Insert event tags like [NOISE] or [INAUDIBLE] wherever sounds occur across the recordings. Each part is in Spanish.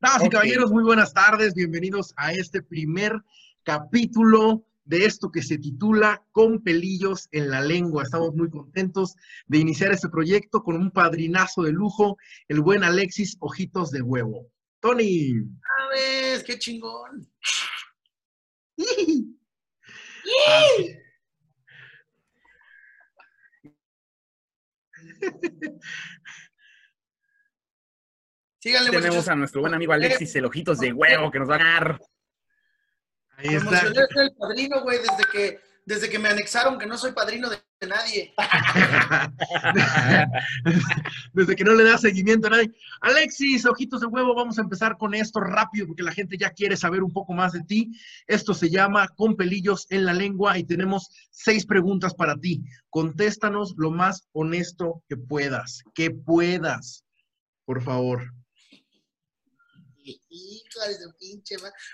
Damas y caballeros, muy buenas tardes. Bienvenidos a este primer capítulo de esto que se titula Con pelillos en la lengua. Estamos muy contentos de iniciar este proyecto con un padrinazo de lujo, el buen Alexis Ojitos de Huevo. Tony. ¿Sabes? ¡Qué chingón! Síganle, Tenemos muchachos. a nuestro buen amigo Alexis, el Ojitos de Huevo, que nos va a dar. Ahí está. el padrino, güey, desde que, desde que me anexaron que no soy padrino de nadie. [LAUGHS] desde que no le da seguimiento a nadie. Alexis, ojitos de huevo, vamos a empezar con esto rápido porque la gente ya quiere saber un poco más de ti. Esto se llama Con pelillos en la lengua y tenemos seis preguntas para ti. Contéstanos lo más honesto que puedas, que puedas, por favor.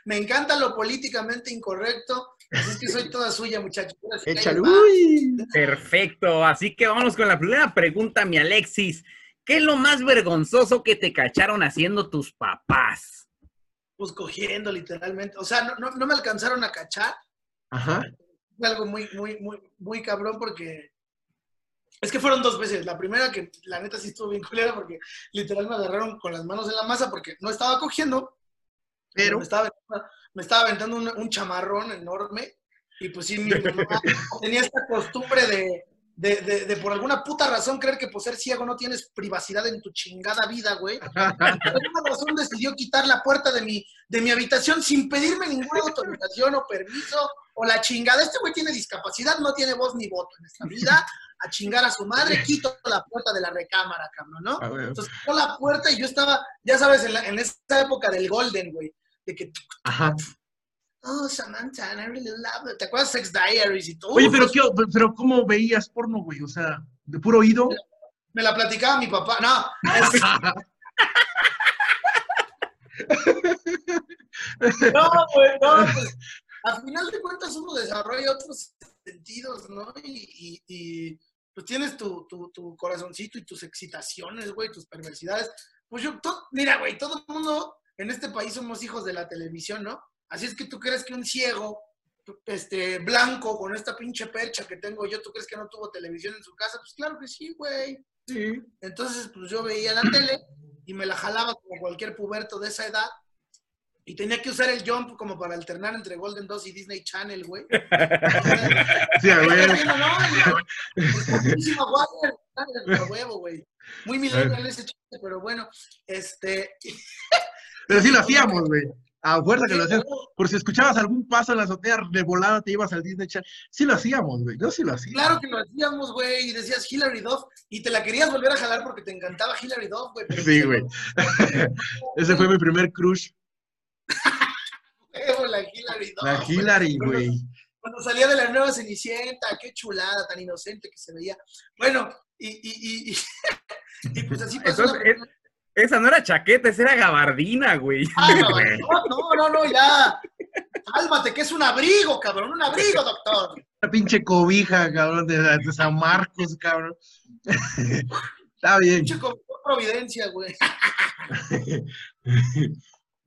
Me encanta lo políticamente incorrecto. Así es que soy toda suya, muchachos. Échale. Uy. Perfecto. Así que vámonos con la primera pregunta, mi Alexis. ¿Qué es lo más vergonzoso que te cacharon haciendo tus papás? Pues cogiendo, literalmente. O sea, no, no, me alcanzaron a cachar. Ajá. algo muy, muy, muy, muy cabrón porque es que fueron dos veces. La primera que la neta sí estuvo bien culera porque literal me agarraron con las manos en la masa porque no estaba cogiendo, pero me estaba, me estaba aventando un, chamarrón enorme y pues sí, mi [LAUGHS] mamá tenía esta costumbre de, de, de, por alguna puta razón creer que por ser ciego no tienes privacidad en tu chingada vida, güey. [LAUGHS] Por alguna razón decidió quitar la puerta de mi, de mi habitación sin pedirme ninguna autorización o permiso o la chingada. Este güey tiene discapacidad, no tiene voz ni voto en esta vida. A chingar a su madre, quito la puerta de la recámara, cabrón, ¿no? Entonces quitó la puerta y yo estaba, ya sabes, en, en esa época del Golden, güey, de que... Ajá oh, Samantha, I really love it. ¿Te acuerdas Sex Diaries y todo? Oye, pero, ¿qué, pero ¿cómo veías porno, güey? O sea, ¿de puro oído? Me la platicaba mi papá. No. [LAUGHS] no, güey, no. Pues, al final de cuentas uno desarrolla otros sentidos, ¿no? Y, y, pues tienes tu, tu, tu, corazoncito y tus excitaciones, güey, tus perversidades. Pues yo, mira, güey, todo el mundo en este país somos hijos de la televisión, ¿no? Así es que tú crees que un ciego, este, blanco, con esta pinche percha que tengo yo, ¿tú crees que no tuvo televisión en su casa? Pues claro que sí, güey. Sí. Entonces, pues yo veía la tele y me la jalaba como cualquier puberto de esa edad. Y tenía que usar el jump como para alternar entre Golden 2 y Disney Channel, güey. [LAUGHS] sí, güey. güey. Muy millennial ese chiste, pero bueno, este... [LAUGHS] Pero sí lo hacíamos, [LAUGHS] güey. A fuerza que lo hacías. Por si escuchabas algún paso en la azotea de volada, te ibas al Disney Channel. Sí lo hacíamos, güey. Yo sí lo hacía. Claro que lo hacíamos, güey. Y decías Hillary Duff. Y te la querías volver a jalar porque te encantaba Hillary Duff, güey. Sí, güey. Ese fue mi primer crush. [LAUGHS] la Hillary Duff. La Hillary, güey. Cuando salía de la nueva Cenicienta, qué chulada, tan inocente que se veía. Bueno, y, y, y, y [LAUGHS] pues así pasó. Entonces, esa no era chaqueta, esa era gabardina, güey. Ah, no, no, no, ya. Cálmate, que es un abrigo, cabrón, un abrigo, doctor. Una pinche cobija, cabrón, de, San Marcos, cabrón. [LAUGHS] Está bien. Pinche providencia, güey.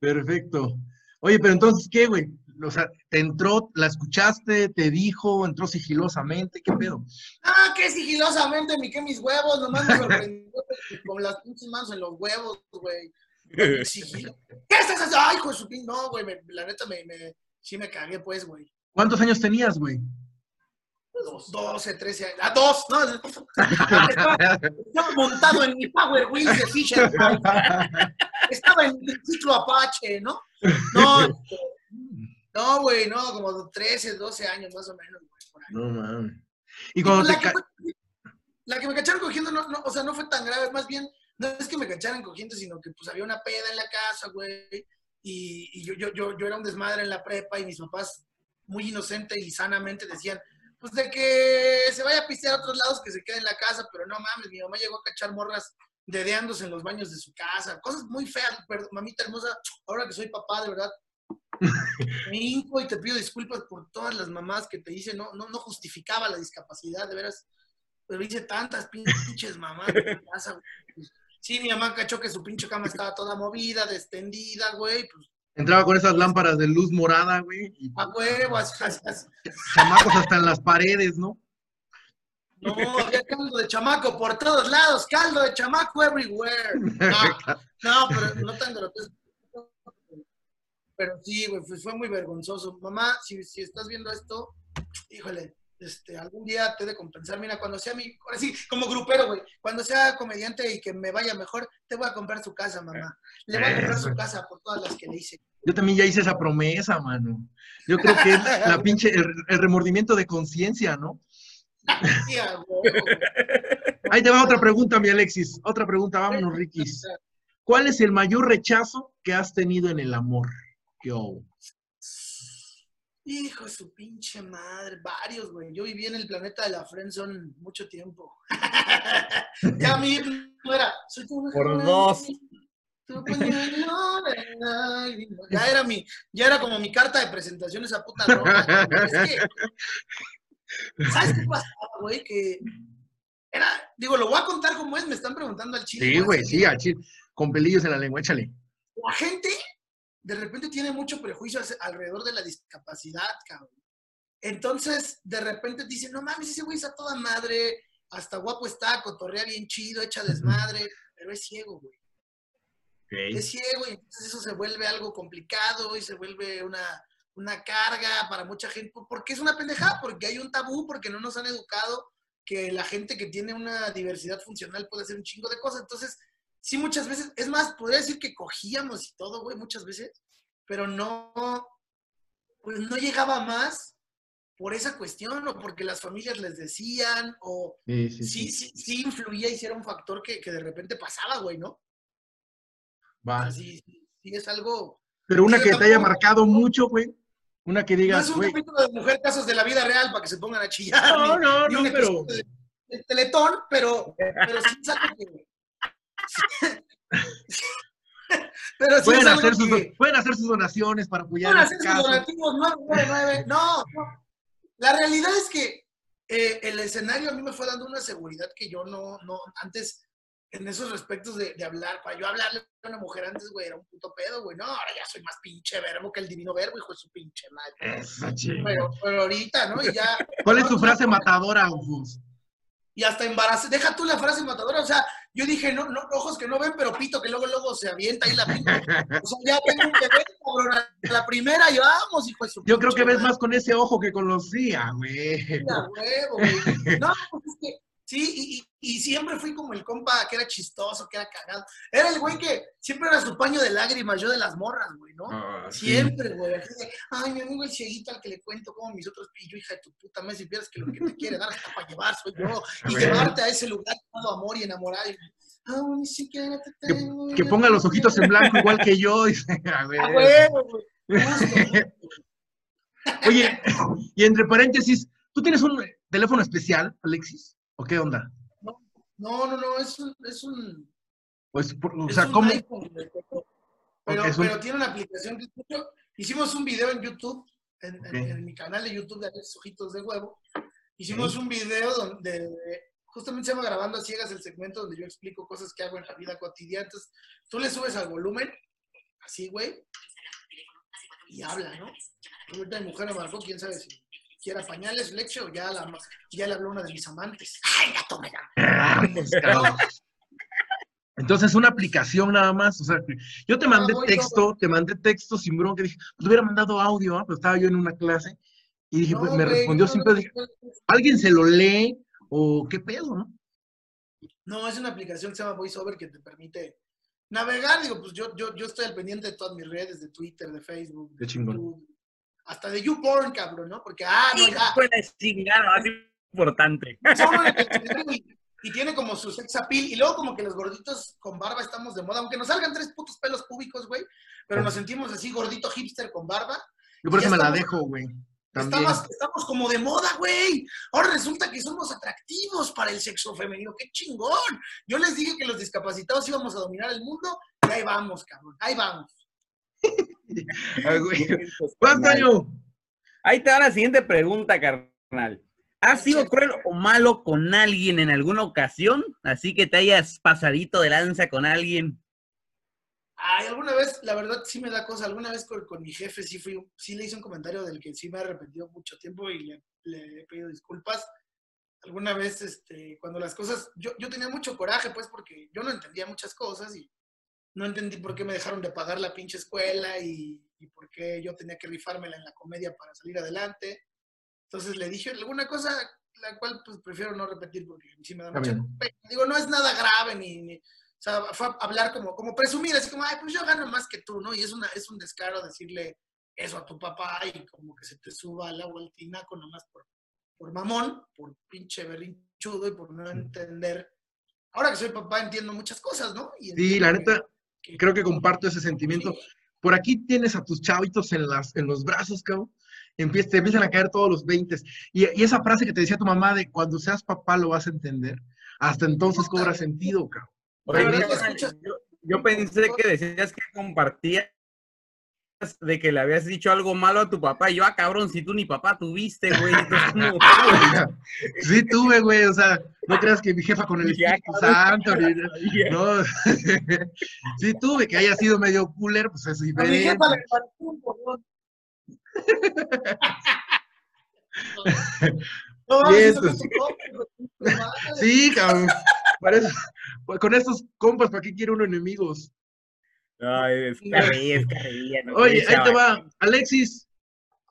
Perfecto. Oye, pero entonces, ¿qué, güey? o sea, te entró, la escuchaste, te dijo, entró sigilosamente, ¿qué pedo? Ah, qué sigilosamente, mi que mis huevos, nomás me sorprendió [LAUGHS] con las pinches manos en los huevos, güey. Sigilo. ¿Qué estás haciendo? Ay, hijo de su No, güey, la neta me, me, sí me cagué, pues, güey. ¿Cuántos años tenías, güey? Dos, 12, 13 años. ¡Ah, dos! No, [LAUGHS] estaba, montado en mi Power Wheels de Fisher. [LAUGHS] Estaba en el ciclo Apache, ¿no? No, [LAUGHS] no, güey, no, como 13, 12 años más o menos, güey. Por ahí. No, mames. Y cuando pues, la, que, la, que me cacharon cogiendo, no, no, o sea, no fue tan grave, más bien, no es que me cacharan cogiendo, sino que pues había una peda en la casa, güey, y, y yo, yo, yo, yo era un desmadre en la prepa y mis papás, muy inocente y sanamente, decían, pues de que se vaya a pistear a otros lados, que se quede en la casa, pero no mames, mi mamá llegó a cachar morras dedeándose en los baños de su casa, cosas muy feas, pero, mamita hermosa, ahora que soy papá, de verdad, [LAUGHS] me hinco y te pido disculpas por todas las mamás que te hice, no, no, no justificaba la discapacidad, de veras, pero hice tantas pinches mamás en [LAUGHS] casa, Sí, mi mamá cachó que su pinche cama estaba toda movida, destendida, güey. Pues, Entraba con esas lámparas de luz morada, güey. Y a huevo, chamacos hasta en las paredes, ¿no? No, había caldo de chamaco por todos lados, caldo de chamaco everywhere. No, [LAUGHS] no pero no tan grotesco. Pero sí, güey, fue, fue muy vergonzoso. Mamá, si, si estás viendo esto, híjole, este, algún día te he de compensar. Mira, cuando sea mi, ahora sí, como grupero, güey, cuando sea comediante y que me vaya mejor, te voy a comprar su casa, mamá. Le voy a comprar su casa por todas las que le hice. Yo también ya hice esa promesa, mano. Yo creo que es la [LAUGHS] pinche, el, el remordimiento de conciencia, ¿no? Sí, a huevo, güey. [LAUGHS] Ahí te va otra pregunta, mi Alexis. Otra pregunta, vámonos, Rikis. ¿Cuál es el mayor rechazo que has tenido en el amor? Yo. Hijo de su pinche madre, varios, güey. Yo viví en el planeta de la Friendzone mucho tiempo. [LAUGHS] ya a mí no era. Soy tu mejor Por dos. Ya era mi, ya era como mi carta de presentación esa puta rola. Es que, ¿sabes qué pasaba, güey? Que era, digo, lo voy a contar como es, me están preguntando al chile. Sí, güey, sí, al chile. Con pelillos en la lengua, échale. La gente de repente tiene mucho prejuicio alrededor de la discapacidad, cabrón. Entonces, de repente dicen, no mames, ese güey está toda madre, hasta guapo está, cotorrea bien chido, echa desmadre, pero es ciego, güey. Es ciego y entonces eso se vuelve algo complicado y se vuelve una, una carga para mucha gente, porque es una pendejada, porque hay un tabú, porque no nos han educado que la gente que tiene una diversidad funcional puede hacer un chingo de cosas. Entonces, sí, muchas veces, es más, podría decir que cogíamos y todo, güey, muchas veces, pero no, pues no llegaba más por esa cuestión o porque las familias les decían o Sí, sí, sí, sí. sí, sí influía y sí era un factor que, que de repente pasaba, güey, ¿no? Va. Así, sí, sí es algo... Pero una que te haya marcado mucho, güey. Una que No digas, es un güey. capítulo de mujer casos de la vida real para que se pongan a chillar. No, no, no, pero. de, de Teletón, pero, pero sí que... [LAUGHS] pero sí Pueden hacer, sus, que- pueden hacer sus donaciones para apoyar Pueden hacer sus donativos 999. No, no. La realidad es que eh, el escenario a mí me fue dando una seguridad que yo no, no, antes, en esos respectos de, de hablar, para yo hablarle a una mujer antes, güey, era un puto pedo, güey. No, ahora ya soy más pinche verbo que el divino verbo, hijo de su pinche madre. Eso, chinga. Pero, pero ahorita, ¿no? Y ya. [LAUGHS] ¿Cuál es tu frase matadora, Ufus? Y hasta embarazé. Deja tú la frase matadora. O sea, yo dije, no, no, ojos que no ven, pero pito que luego, luego se avienta ahí la pinta. O sea, ya tengo un bebé, cabrón. La primera, y vamos, hijo de su Yo creo que ves madre. más con ese ojo que con los días, güey. A huevo, güey. No, pues es que sí, y, y- siempre fui como el compa que era chistoso, que era cagado. Era el güey que siempre era su paño de lágrimas, yo de las morras, güey, ¿no? Ah, sí. Siempre, güey. así de, Ay, mi amigo el cieguito al que le cuento como mis otros pillos, hija de tu puta madre, si vieras que lo que te quiere dar hasta para llevar soy yo. Y güey. llevarte a ese lugar todo amor y enamorado. Y, Ay, ni siquiera te tengo. que ponga los ojitos en blanco igual que yo. [LAUGHS] dice, a ver. A huevo, güey. Oye, y entre paréntesis, ¿tú tienes un teléfono especial, Alexis? ¿O qué onda? No, no, no, es un, es un, Pues, o sea, ¿cómo? pero, pero, un- tiene una aplicación que escucho. Hicimos un video en YouTube, en, en- Ok. en mi canal de YouTube de Alex Ojitos de Huevo. Hicimos un video donde justamente se llama Grabando a Ciegas el segmento donde yo explico cosas que hago en la vida cotidiana. Entonces, tú le subes al volumen, así, güey, y habla, ¿no? Ahorita mi mujer me marcó, quién sabe si quiera pañales, leche o ya, la, ya le habló una de mis amantes. ¡Ay, gato, me da! Ah. Entonces, una aplicación nada más. O sea, yo te mandé voy texto, te mandé texto sin bronca. Dije, pues te hubiera mandado audio, ¿ah? pero estaba yo en una clase. Y dije, No, pues me güey, respondió no, siempre. no, Dije, ¿alguien se lo lee? ¿O qué pedo, no? No, es una aplicación que se llama VoiceOver que te permite navegar. Digo, pues yo, yo, yo estoy al pendiente de todas mis redes, de Twitter, de Facebook, Qué de chingón. YouTube, hasta de YouPorn, cabrón, ¿no? Porque, ah, no, ya. Fue la chingada más importante. [LAUGHS] Y, y tiene como su sex appeal. Y luego como que los gorditos con barba estamos de moda, aunque nos salgan tres putos pelos públicos, güey, pero nos sentimos así gordito hipster con barba. Yo por eso me la dejo, güey. Estamos, estamos como de moda, güey. Ahora resulta que somos atractivos para el sexo femenino. ¡Qué chingón! Yo les dije que los discapacitados íbamos a dominar el mundo y ahí vamos, cabrón. Ahí vamos. [LAUGHS] Ay, güey. ¿Cuánto año? Ahí te va la siguiente pregunta, carnal. ¿Has sido cruel o malo con alguien en alguna ocasión? Así que te hayas pasadito de lanza con alguien. Ay, alguna vez, la verdad sí me da cosa, alguna vez con, con mi jefe sí fui, sí le hice un comentario del que sí me he arrepentido mucho tiempo y le, le he pedido disculpas. Alguna vez, este, cuando las cosas, yo, yo tenía mucho coraje, pues, porque yo no entendía muchas cosas y no entendí por qué me dejaron de pagar la pinche escuela y, y por qué yo tenía que rifármela en la comedia para salir adelante. Entonces le dije alguna cosa la cual pues prefiero no repetir porque sí me da mucha pena. Digo, no es nada grave ni, ni- o sea, fue a hablar como, como presumir, así como, ay, pues yo gano más que tú, ¿no? Y es, una, es un descaro decirle eso a tu papá y como que se te suba al agua al tinaco nomás por, por mamón, por pinche berrinchudo y por no entender. Ahora que soy papá entiendo muchas cosas, ¿no? Y Sí, la neta, creo que comparto ese sentimiento. Sí. Por aquí tienes a tus chavitos en, las, en los brazos, cabrón. Empieza, te empiezan a caer todos los 20. Y, y esa frase que te decía tu mamá de cuando seas papá lo vas a entender, hasta entonces cobra sentido, cabrón. Oye, yo pensé que decías que compartías de que le habías dicho algo malo a tu papá. Y yo, ah, cabrón, si tú ni papá tuviste, güey. [LAUGHS] entonces, ¿cómo- Sí tuve, güey, o sea, no creas que mi jefa con el [LAUGHS] Ya, Espíritu Santo, ni- Ya. no. [LAUGHS] Sí tuve, que haya sido medio cooler, pues es A mi diferente. jefa le. No, madre. Sí, cabrón. Para eso- con estos compas, ¿para qué quiere uno enemigos? Ay, es carrilla, es carrilla. no Oye, ahí te va. Alexis,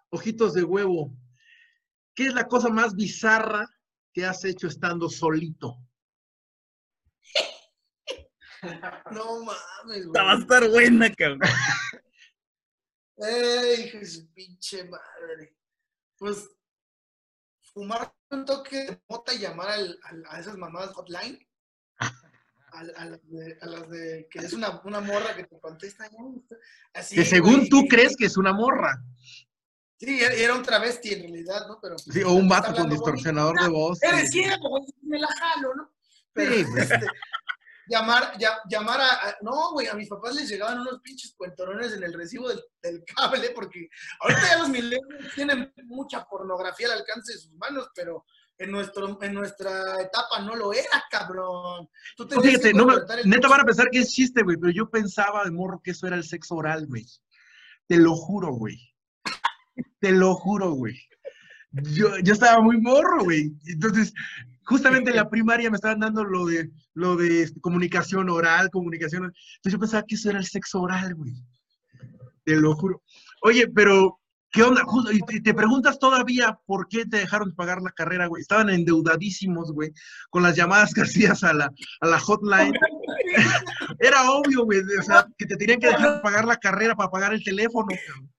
ojitos de huevo. ¿Qué es la cosa más bizarra que has hecho estando solito? [LAUGHS] No mames, Esta va a güey. estar buena, cabrón. [LAUGHS] Ey, hijo de su pinche madre. Pues, fumar un toque de mota y llamar al- al- a esas mamadas hotline. A, a las de, a las de- que es una, una morra que te contesta. Así, Que según güey, tú y- crees que es una morra. Sí, era era un travesti en realidad, ¿no? Pero, Sí, o un vato con distorsionador de voz. Eres ciego, güey, me la jalo, ¿no? Pero, Sí, este, llamar, ya- llamar a, a- No, güey, a mis papás les llegaban unos pinches cuentorones en el recibo del, del cable, porque ahorita ya los millennials tienen mucha pornografía al alcance de sus manos, pero en, nuestro, en nuestra etapa no lo era, cabrón. Tú No, fíjate, no neta van a pensar que es chiste, güey, pero yo pensaba de morro que eso era el sexo oral, güey. Te lo juro, güey. Te lo juro, güey. Yo, yo estaba muy morro, güey. Entonces, justamente en la primaria me estaban dando lo de, lo de comunicación oral, comunicación. Entonces yo pensaba que eso era el sexo oral, güey. Te lo juro. Oye, pero, ¿qué onda? Justo- y te, te preguntas todavía por qué te dejaron de pagar la carrera, güey. Estaban endeudadísimos, güey, con las llamadas que hacías a la, a la hotline. [LAUGHS] Era obvio, güey, o sea, que te tenían que dejar pagar la carrera para pagar el teléfono. cabrón.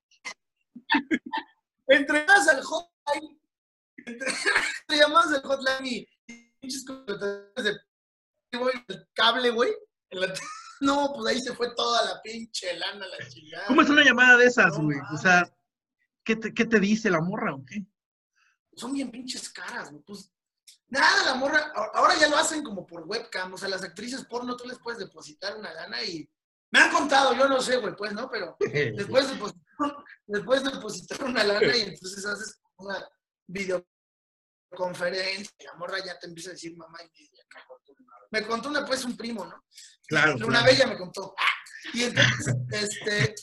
Entre más al hotline, [LAUGHS] entre llamadas al hotline y pinches güey, el cable, güey. [LAUGHS] No, pues ahí se fue toda la pinche lana, la chingada. ¿Cómo es una llamada de esas, No güey? O sea, ¿qué te, qué te dice la morra o qué? Son bien pinches caras, güey. Pues nada, la morra. Ahora ya lo hacen como por webcam. O sea, las actrices porno tú les puedes depositar una lana y. Me han contado, yo no sé, güey, pues, ¿no? Pero [LAUGHS] les puedes depositar, una lana y entonces haces una videoconferencia y la morra ya te empieza a decir mamá y media. Me contó una pues un primo, ¿no? Claro, Una claro. bella me contó. Y entonces, este,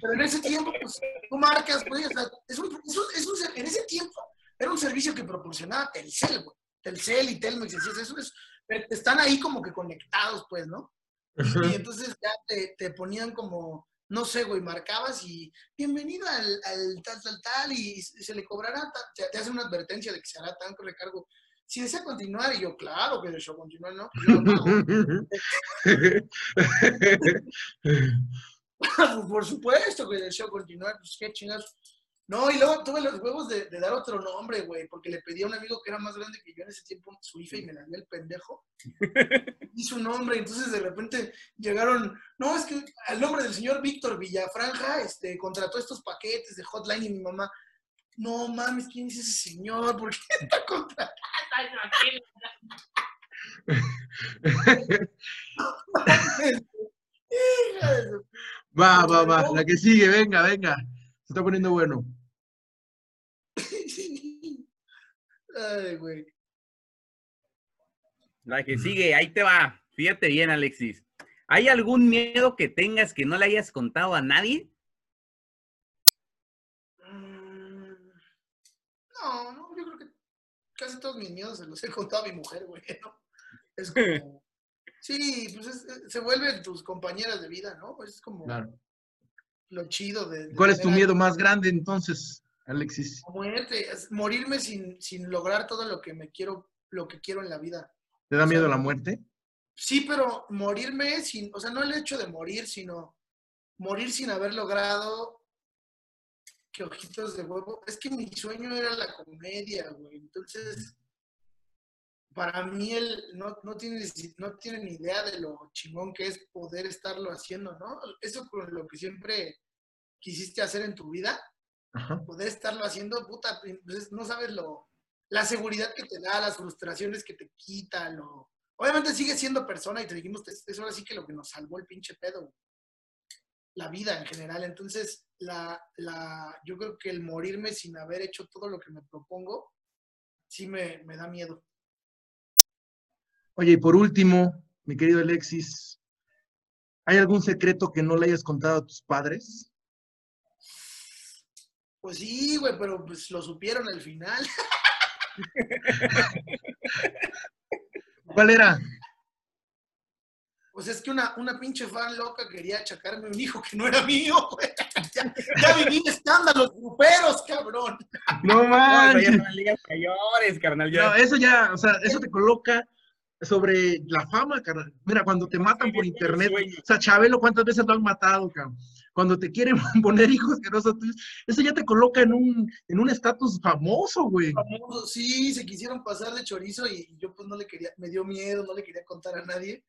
pero en ese tiempo, pues, tú marcas, pues, o sea, es un, es un- es un en ese tiempo era un servicio que proporcionaba Telcel, güey. Telcel y Telmex, y eso es, eh, están ahí como que conectados, pues, ¿no? Y entonces ya te, te ponían como, no sé, güey, marcabas y bienvenido al, al tal, tal, tal, y se le cobrará, ta- te, hacen una advertencia de que se hará tanto recargo. Si desea continuar, y yo, claro que deseo continuar, ¿no? Yo pago. [LAUGHS] [LAUGHS] Por supuesto que deseo continuar, pues qué chingados. No, y luego tuve los huevos de, de dar otro nombre, güey, porque le pedí a un amigo que era más grande que yo en ese tiempo su IFE y me la dio el pendejo. [LAUGHS] Y su nombre, entonces de repente llegaron, no, es que al nombre del señor Víctor Villafranja, este, contrató estos paquetes de hotline y mi mamá, no mames, ¿quién es ese señor? ¿Por qué [LAUGHS] está contratando? [LAUGHS] Hija Va, va, va. La que sigue, venga, venga. Se está poniendo bueno. [LAUGHS] Ay, güey. La que sigue, ahí te va. Fíjate bien, Alexis. ¿Hay algún miedo que tengas que no le hayas contado a nadie? Mm, No, no, yo creo que casi todos mis miedos se los he contado a mi mujer, güey, ¿no? Es como... [LAUGHS] Sí, pues es- es- se vuelven tus compañeras de vida, ¿no? Es como Claro. Lo chido de... de ¿Cuál es tu a- miedo más grande entonces, Alexis? Muerte, morirme sin, sin lograr todo lo que me quiero, lo que quiero en la vida. ¿Te da miedo la muerte? Sí, pero morirme sin, o sea, no el hecho de morir, sino morir sin haber logrado que ojitos de huevo. Es que mi sueño era la comedia, güey. Entonces, para mí él no, no tiene no tiene ni idea de lo chingón que es poder estarlo haciendo, ¿no? Eso con lo que siempre quisiste hacer en tu vida, Ajá. poder estarlo haciendo, puta, pues, no sabes lo, la seguridad que te da, las frustraciones que te quita, lo... Obviamente sigues siendo persona y te dijimos, es, es ahora sí que lo que nos salvó el pinche pedo, la vida en general. Entonces, la, la, yo creo que el morirme sin haber hecho todo lo que me propongo, sí me, me da miedo. Oye, y por último, mi querido Alexis, ¿hay algún secreto que no le hayas contado a tus padres? Pues sí, güey, pero pues lo supieron al final. ¿Cuál era? Pues es que una, una pinche fan loca quería achacarme un hijo que no era mío, güey. Ya, ya viví escándalos gruperos, cabrón. No No, eso ya manches. son las ligas mayores, carnal. ya. No, eso ya, o sea, eso te coloca sobre la fama, carnal. Mira, cuando te matan por internet, o sea, Chabelo, ¿cuántas veces lo han matado, cabrón? Cuando te quieren [LAUGHS] poner hijos que no son tuyos, eso ya te coloca en un en un estatus famoso, güey. Famosos, Sí, se quisieron pasar de chorizo y yo pues no le quería, me dio miedo, no le quería contar a nadie.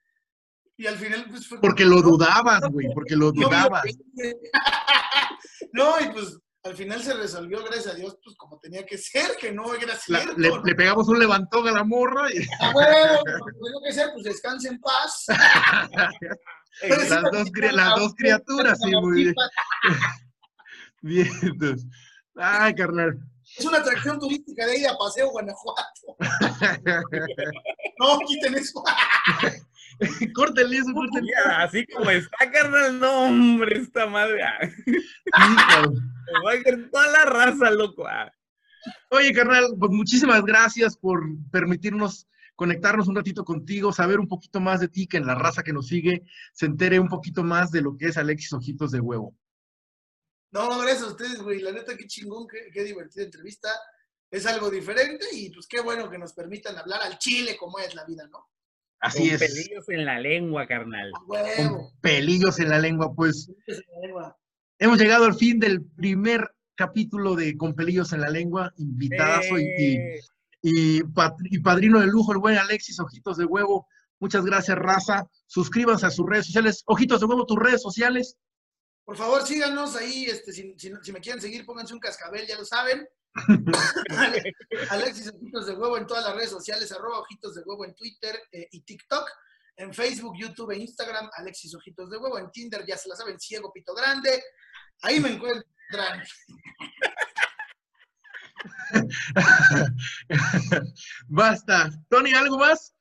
Y al final pues fue... Porque lo dudabas, güey, porque lo dudabas. No, y pues al final se resolvió, gracias a Dios, pues como tenía que ser, que no era La- cierto. le, ¿no? le pegamos un levantón a la morra y [LAUGHS] Ah, bueno, como que ser, pues descanse en paz. [LAUGHS] las dos, cri- las dos criaturas, sí, muy bien. [LAUGHS] Bien, entonces. Ay, carnal. Es una atracción turística de ir a Paseo Guanajuato. No, quiten eso. [LAUGHS] Córtenle eso, córtenle. Ya, así como está, carnal, no, hombre, esta madre. ah, [LAUGHS] Va a caer toda la raza, loco. ah. Oye, carnal, pues muchísimas gracias por permitirnos conectarnos un ratito contigo, saber un poquito más de ti, que en la raza que nos sigue se entere un poquito más de lo que es Alexis Ojitos de Huevo. No, gracias a ustedes, güey. La neta, qué chingón, qué, qué divertida entrevista. Es algo diferente y pues qué bueno que nos permitan hablar al chile como es la vida, ¿no? Así Con es. pelillos en la lengua, carnal. A huevo. Con pelillos en la lengua, pues la lengua. hemos llegado al fin del primer capítulo de Con pelillos en la lengua, invitadazo y- Eh, y, y padrino de lujo, el buen Alexis Ojitos de Huevo. Muchas gracias, raza. Suscríbanse a sus redes sociales. Ojitos de Huevo, tus redes sociales. Por favor, síganos ahí. Este, si, si- si me quieren seguir, pónganse un cascabel, ya lo saben. [LAUGHS] Alexis Ojitos de Huevo en todas las redes sociales, arroba Ojitos de Huevo en Twitter eh, y TikTok. En Facebook, YouTube e Instagram, Alexis Ojitos de Huevo. En Tinder, ya se la saben, Ciego Pito Grande. Ahí me encuentran. [LAUGHS] Basta. Tony, ¿algo más?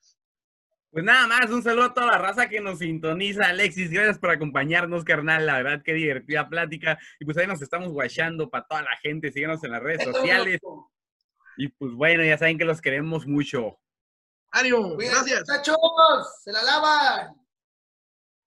Pues nada más, un saludo a toda la raza que nos sintoniza. Alexis, gracias por acompañarnos, carnal. La verdad, qué divertida plática. Y pues ahí nos estamos guachando para toda la gente. Síganos en las redes sociales. Y pues bueno, ya saben que los queremos mucho. Ánimo. Gracias. Muchachos, se la lavan.